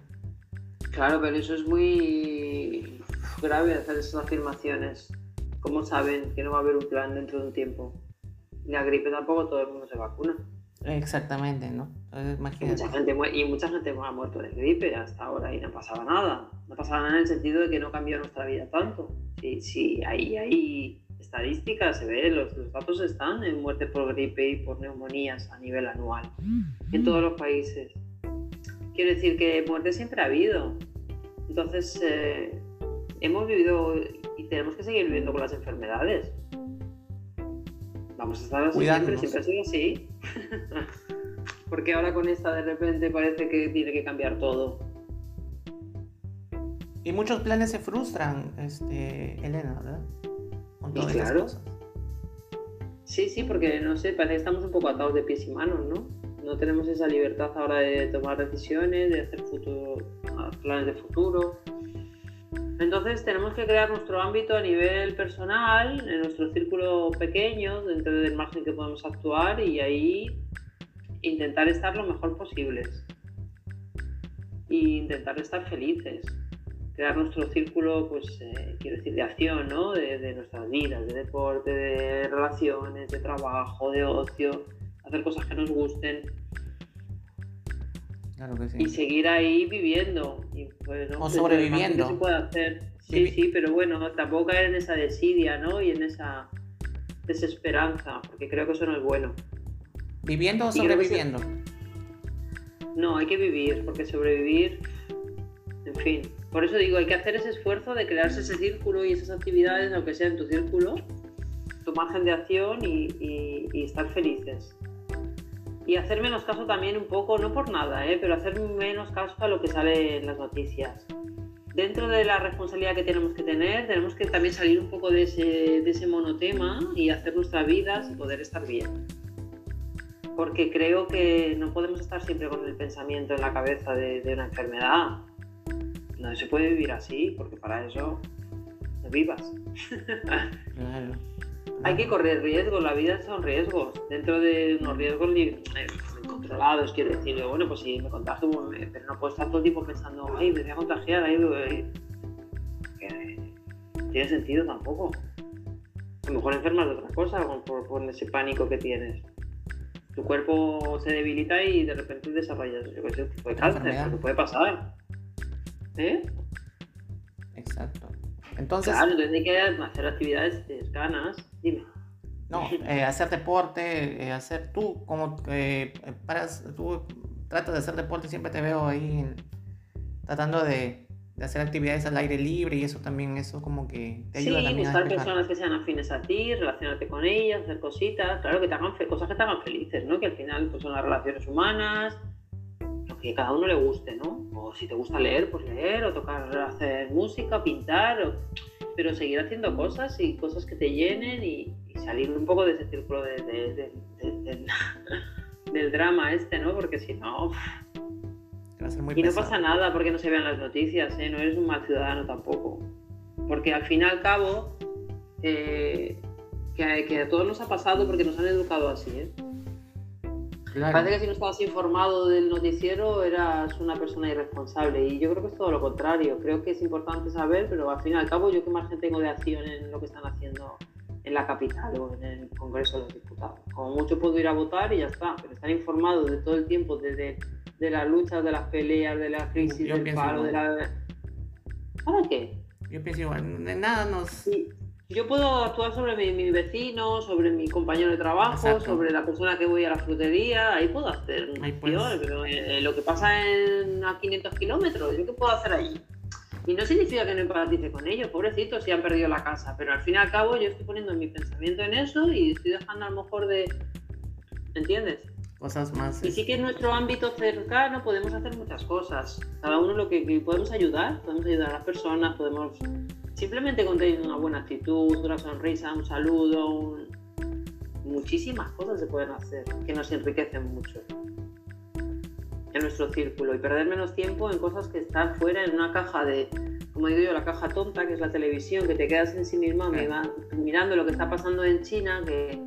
Claro, pero eso es muy grave hacer esas afirmaciones. ¿Cómo saben que no va a haber un plan dentro de un tiempo? La gripe tampoco todo el mundo se vacuna. Exactamente, ¿no? y mucha gente y mucha gente ha muerto de gripe hasta ahora y no pasaba nada. No pasaba nada en el sentido de que no cambió nuestra vida tanto. Sí, sí, ahí hay estadísticas, se ve, los, los datos están en muerte por gripe y por neumonías a nivel anual en todos los países. Quiero decir que muerte siempre ha habido. Entonces, eh, hemos vivido y tenemos que seguir viviendo con las enfermedades. Vamos a estar así siempre, siempre ha sido así. (laughs) Porque ahora con esta de repente parece que tiene que cambiar todo. Y muchos planes se frustran, este, Elena, ¿verdad? Con todas claro. Sí, sí, porque no sé, parece que estamos un poco atados de pies y manos, ¿no? No tenemos esa libertad ahora de tomar decisiones, de hacer futuro, planes de futuro. Entonces tenemos que crear nuestro ámbito a nivel personal, en nuestro círculo pequeño, dentro del margen que podemos actuar y ahí intentar estar lo mejor posibles. Intentar estar felices. Crear nuestro círculo, pues, eh, quiero decir, de acción, ¿no? De, de nuestras vidas, de deporte, de relaciones, de trabajo, de ocio hacer cosas que nos gusten. Y seguir ahí viviendo. Y, o sobreviviendo. se puede hacer. Sí, sí, pero bueno, tampoco caer en esa desidia, ¿no? Y en esa desesperanza, porque creo que eso no es bueno. ¿Viviendo o sobreviviendo? No, hay que vivir, porque sobrevivir En fin, por eso digo, hay que hacer ese esfuerzo de crearse ese círculo y esas actividades, aunque sea en tu círculo, tu margen de acción y, estar felices. Y hacer menos caso también un poco, no por nada, ¿eh? pero hacer menos caso a lo que sale en las noticias. Dentro de la responsabilidad que tenemos que tener, tenemos que también salir un poco de ese, de ese monotema y hacer nuestra vida y poder estar bien. Porque creo que no podemos estar siempre con el pensamiento en la cabeza de, de una enfermedad. No se puede vivir así, porque para eso no vivas. Claro. Hay que correr riesgos, la vida son riesgos. Dentro de unos riesgos controlados, quiero decir, bueno, pues si me contagio, pues pero no puedo estar todo el tiempo pensando, ay, me voy a contagiar, ay, no tiene sentido tampoco. A lo mejor enfermas de otra cosa por, por, ese pánico que tienes. Tu cuerpo se debilita y de repente desarrollas, yo qué sé, tipo de cáncer, que puede pasar. ¿Eh? Exacto. Entonces. Claro, entonces hay que hacer actividades de ganas. Dime. No, (laughs) eh, hacer deporte, eh, hacer tú, como eh, paras, tú tratas de hacer deporte, siempre te veo ahí tratando de, de, hacer actividades al aire libre y eso también, eso como que te ayuda sí, buscar personas que sean afines a ti, relacionarte con ellas, hacer cositas, claro, que te hagan cosas que te hagan felices, ¿no? Que al final pues, son las relaciones humanas, lo que a cada uno le guste, ¿no? O si te gusta leer, pues leer, o tocar, hacer música, pintar, o pero seguir haciendo cosas y cosas que te llenen y, salir un poco de ese círculo de, (laughs) del drama este, ¿no? Porque si no... y no pasa nada porque no se vean las noticias, ¿eh? No eres un mal ciudadano tampoco. Porque al fin y al cabo, eh, que, que a todos nos ha pasado porque nos han educado así, ¿eh? Parece que si no estabas informado del noticiero eras una persona irresponsable y yo creo que es todo lo contrario. Creo que es importante saber, pero al fin y al cabo yo qué margen tengo de acción en lo que están haciendo en la capital o en el Congreso de los Diputados. Como mucho puedo ir a votar y ya está, pero estar informado de todo el tiempo, desde de las luchas, de las peleas, de la crisis, del paro, de la... ¿Para qué? Yo pienso igual, de nada nos yo puedo actuar sobre mi, vecino, sobre mi compañero de trabajo, sobre la persona que voy a la frutería, ahí puedo hacer. pero eh, lo que pasa en, a 500 kilómetros, ¿yo qué puedo hacer allí? Y no significa que no empatice con ellos, pobrecitos, si han perdido la casa, pero al fin y al cabo yo estoy poniendo mi pensamiento en eso y estoy dejando a lo mejor de... ¿Entiendes? Cosas más. Y sí que en nuestro ámbito cercano podemos hacer muchas cosas. Cada uno lo que, que podemos ayudar, podemos ayudar a las personas, podemos Simplemente con una buena actitud, una sonrisa, un saludo, muchísimas cosas se pueden hacer que nos enriquecen mucho en nuestro círculo y perder menos tiempo en cosas que están fuera en una caja de, como digo yo, la caja tonta que es la televisión, que te quedas en sí misma mirando lo que está pasando en China, que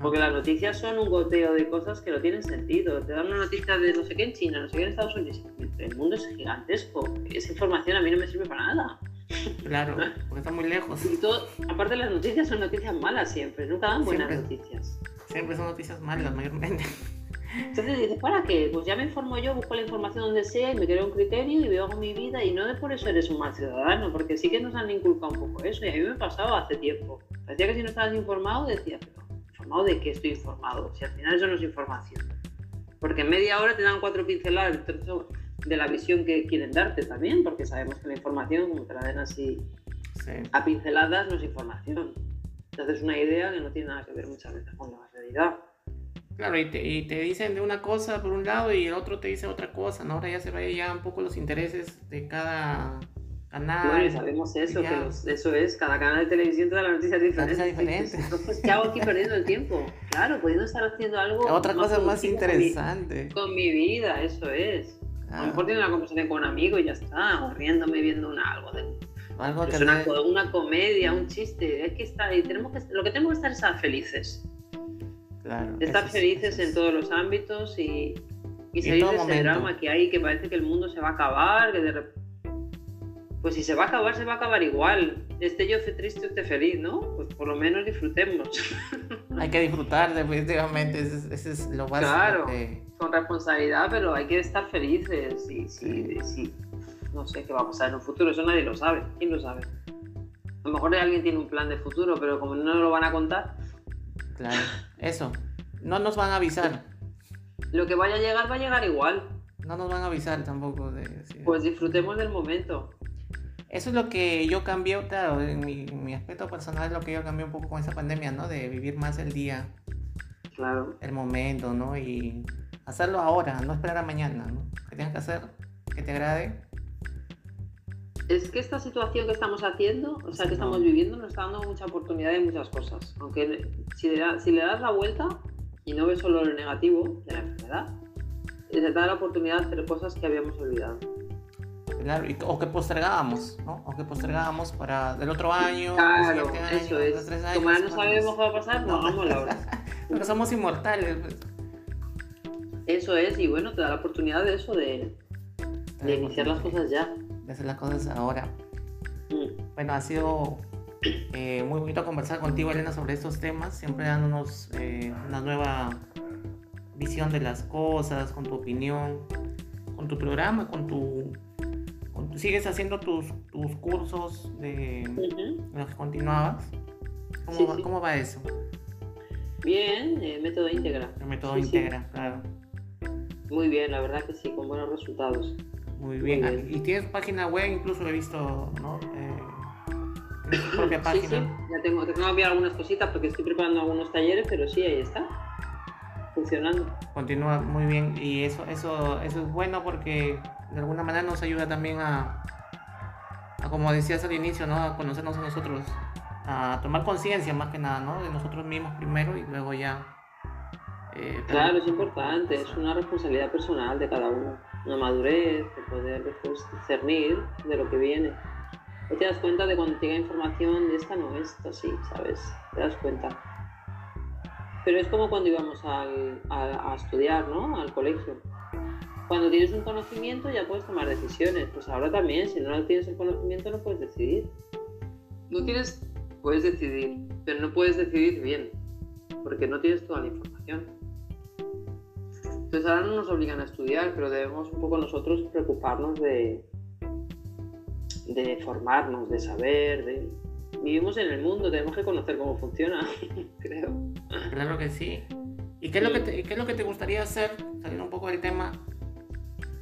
porque las noticias son un goteo de cosas que no tienen sentido. Te dan una noticia de no sé qué en China, no sé qué en Estados Unidos. El mundo es gigantesco. Esa información a mí no me sirve para nada. Claro, porque está muy lejos. Y todo, aparte las noticias son noticias malas siempre, nunca dan buenas noticias. Siempre son noticias malas, mayormente. Entonces dices, ¿para qué? Pues ya me informo yo, busco la información donde sea y me creo un criterio y veo mi vida y no de por eso eres un mal ciudadano, porque sí que nos han inculcado un poco eso y a mí me pasaba hace tiempo. Parecía que si no estabas informado decía, pero ¿informado de qué estoy informado? Si al final eso no es información. Porque en media hora te dan cuatro pinceladas, de la visión que quieren darte también, porque sabemos que la información, como te la den así a pinceladas, no es información. Entonces una idea que no tiene nada que ver muchas veces con la realidad. Claro, y te, y te, dicen de una cosa por un lado y el otro te dice otra cosa, ¿no? Ahora ya se ve ya un poco los intereses de cada canal. Bueno, y sabemos eso, que eso es, cada canal de televisión te da las noticias diferentes. diferente. Entonces, ¿qué hago aquí perdiendo el tiempo? Claro, pudiendo estar haciendo algo. Otra cosa más interesante. con mi vida, eso es. A lo mejor tiene una conversación con un amigo y ya está, o riéndome viendo una, algo de algo que una, una, comedia, un chiste. Es que está, y tenemos que, lo que tenemos que estar es estar felices. Claro, estar felices en todos los ámbitos y, y salir de ese drama que hay, que parece que el mundo se va a acabar, que de Pues si se va a acabar, se va a acabar igual. Esté yo triste esté feliz, ¿no? Pues por lo menos disfrutemos. Hay que disfrutar, definitivamente, ese, es lo básico. Claro con responsabilidad, pero hay que estar felices y sí, no sé qué va a pasar en un futuro, eso nadie lo sabe, ¿quién lo sabe? A lo mejor alguien tiene un plan de futuro, pero como no lo van a contar. Claro, eso, no nos van a avisar. Lo que vaya a llegar va a llegar igual. no nos van a avisar tampoco. De, Pues disfrutemos del momento. Eso es lo que yo cambié, claro, en mi, mi, aspecto personal, lo que yo cambié un poco con esa pandemia, ¿no? De vivir más el día. Claro. El momento, ¿no? Y hacerlo ahora, no esperar a mañana, ¿no? Que tengas que hacer, que te agrade. Es que esta situación que estamos haciendo, o sea, que estamos viviendo, nos está dando mucha oportunidad de muchas cosas. Aunque si le, si le das la vuelta y no ves solo lo negativo de la enfermedad, te da la oportunidad de hacer cosas que habíamos olvidado. Claro, o que postergábamos, ¿no? O que postergábamos para del otro año. Claro, eso es. Como no sabemos qué va a pasar, no, vamos la hora. (laughs) Porque somos inmortales. Eso es, y bueno, te da la oportunidad de eso, de, de iniciar las cosas ya. De hacer las cosas ahora. Mm. Bueno, ha sido eh, muy bonito conversar contigo, Elena, sobre estos temas, siempre dándonos eh, una nueva visión de las cosas, con tu opinión, con tu programa, con tu... Con sigues haciendo tus, tus cursos de, los que continuabas. ¿Cómo, va, ¿Cómo va eso? Bien, el método íntegra. El método íntegra, claro. Muy bien, la verdad que sí, con buenos resultados. Muy bien. Y tienes página web, incluso he visto, ¿no? Eh, tu propia página. Sí, sí. Ya tengo, tengo que enviar algunas cositas porque estoy preparando algunos talleres, pero sí, ahí está. Funcionando. Continúa muy bien. Y eso, eso, eso es bueno porque de alguna manera nos ayuda también a, a como decías al inicio, ¿no? A conocernos a nosotros, a tomar conciencia más que nada, ¿no? De nosotros mismos primero y luego ya eh, claro, es importante, es una responsabilidad personal de cada uno, una madurez, de poder después discernir de lo que viene. Y te das cuenta de cuando llega información de esta no es así, ¿sabes? Te das cuenta. Pero es como cuando íbamos a, estudiar, ¿no? Al colegio. Cuando tienes un conocimiento ya puedes tomar decisiones. Pues ahora también, si no tienes el conocimiento no puedes decidir. No tienes, puedes decidir, pero no puedes decidir bien, porque no tienes toda la información. Entonces ahora no nos obligan a estudiar, pero debemos un poco nosotros preocuparnos de, de formarnos, de saber, de... Vivimos en el mundo, tenemos que conocer cómo funciona, (laughs) creo. Claro que sí. ¿Y qué es, lo que te, qué es lo que te gustaría hacer, saliendo un poco del tema,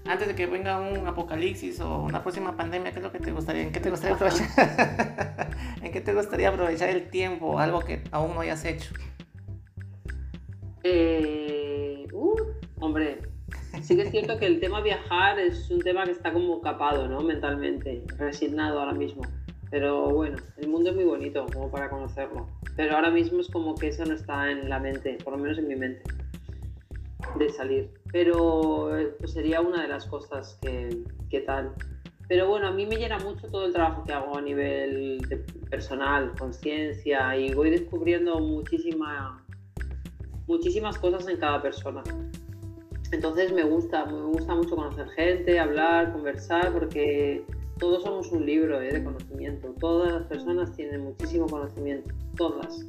antes de que venga un apocalipsis o una próxima pandemia, ¿qué es lo que te gustaría, en qué te gustaría aprovechar, (laughs) en qué te gustaría aprovechar el tiempo, algo que aún no hayas hecho? Eh, uh, Hombre, sí que es cierto que el tema viajar es un tema que está como capado, ¿no? Mentalmente, resignado ahora mismo. Pero bueno, el mundo es muy bonito como para conocerlo. Pero ahora mismo es como que eso no está en la mente, por lo menos en mi mente, de salir. Pero pues sería una de las cosas que, que tal. Pero bueno, a mí me llena mucho todo el trabajo que hago a nivel personal, conciencia, y voy descubriendo muchísima, muchísimas cosas en cada persona. Entonces me gusta, me gusta mucho conocer gente, hablar, conversar, porque todos somos un libro ¿eh? de conocimiento. Todas las personas tienen muchísimo conocimiento, todas.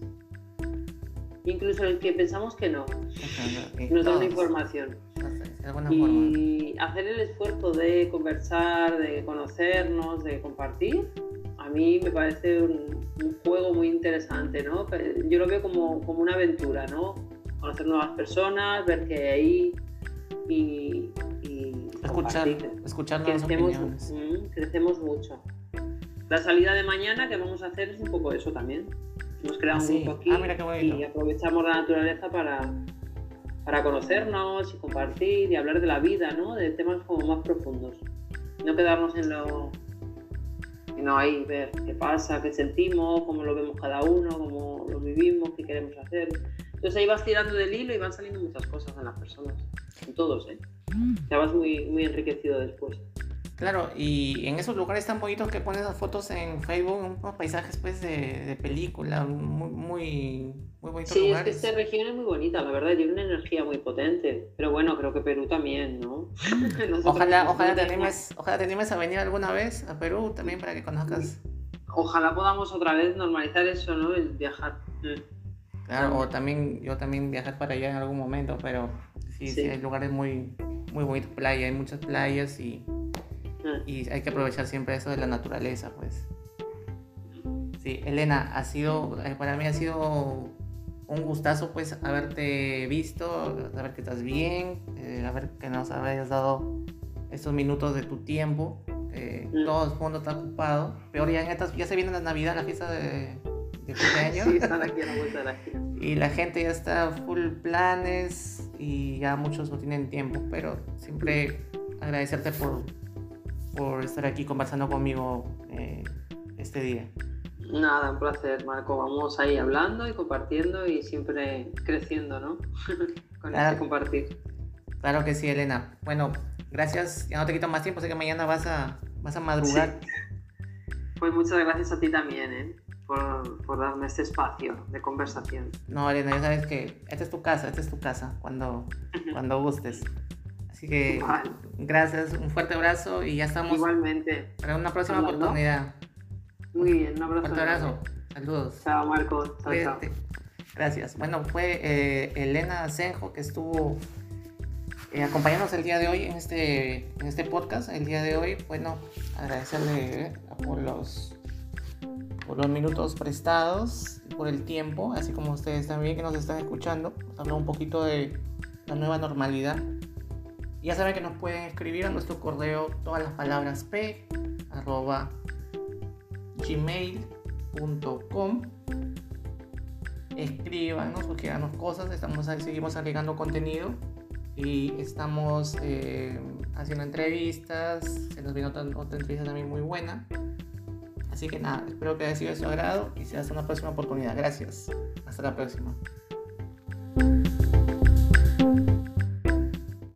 Incluso el que pensamos que no, nos da una información. Y hacer el esfuerzo de conversar, de conocernos, de compartir, a mí me parece un, juego muy interesante, ¿no? Yo lo veo como, como una aventura, ¿no? Conocer nuevas personas, ver que hay y, escuchar, escuchar crecemos, crecemos mucho. La salida de mañana que vamos a hacer es un poco eso también. Creado un ah, grupo aquí ah, y aprovechamos la naturaleza para, para conocernos y compartir y hablar de la vida, ¿no? De temas como más profundos. No quedarnos en lo sino ahí ver qué pasa, qué sentimos, cómo lo vemos cada uno, cómo lo vivimos, qué queremos hacer. Entonces ahí vas tirando del hilo y van saliendo muchas cosas en las personas, en todos, ¿eh? Ya vas muy, muy enriquecido después. Claro, y en esos lugares tan bonitos que pones las fotos en Facebook, unos paisajes pues de, de película, muy, muy, muy bonitos sí, lugares. es que esta región es muy bonita, la verdad, tiene una energía muy potente. Pero bueno, creo que Perú también, ¿no? (laughs) ojalá, ojalá, te animes, ojalá te animes a venir alguna vez a Perú también para que conozcas. Ojalá podamos otra vez normalizar eso, ¿no? El viajar. Mm. Claro, o también yo también viajar para allá en algún momento, pero sí, sí. hay lugares muy, muy bonitos, playa, hay muchas playas y, ah. y hay que aprovechar siempre eso de la naturaleza, pues. Sí, Elena, ha sido, eh, para mí ha sido un gustazo pues haberte visto, saber que estás bien, eh, a ver que nos habías dado estos minutos de tu tiempo. Mm. Todo el mundo está ocupado. Peor ya en estas, ya se viene la Navidad, la fiesta de, Sí, están (laughs) aquí a la vuelta de la esquina. Y la gente ya está full planes y ya muchos no tienen tiempo, pero siempre agradecerte por, por estar aquí conversando conmigo eh, este día. Nada, un placer, Marco. Vamos ahí hablando y compartiendo y siempre creciendo, ¿no? (laughs) Con Claro. este compartir. Claro que sí, Elena. Bueno, gracias. Ya no te quito más tiempo, sé que mañana vas a, vas a madrugar. Pues muchas gracias a ti también, ¿eh? Por, por darme este espacio de conversación. No, Elena, ya sabes que esta es tu casa, esta es tu casa, cuando, cuando gustes. Así que Vale. gracias, un fuerte abrazo y ya estamos Igualmente. para una próxima Hablando. oportunidad. Muy bien, un abrazo. Fuerte abrazo. Saludos. Chao, Marco. Chao, chao. Gracias. Bueno, fue eh, Elena Senjo que estuvo eh, acompañándonos el día de hoy en este, en este podcast. El día de hoy, bueno, agradecerle eh, por los, por los minutos prestados, por el tiempo, así como ustedes también que nos están escuchando. Habló un poquito de la nueva normalidad. Ya saben que nos pueden escribir a nuestro correo todas las palabras p arroba gmail.com escríbanos escríbanos cosas, estamos seguimos agregando contenido y estamos eh, haciendo entrevistas, se nos viene otra, otra entrevista también muy buena. Así que nada, espero que haya sido de su agrado y sea hasta una próxima oportunidad. Gracias. Hasta la próxima.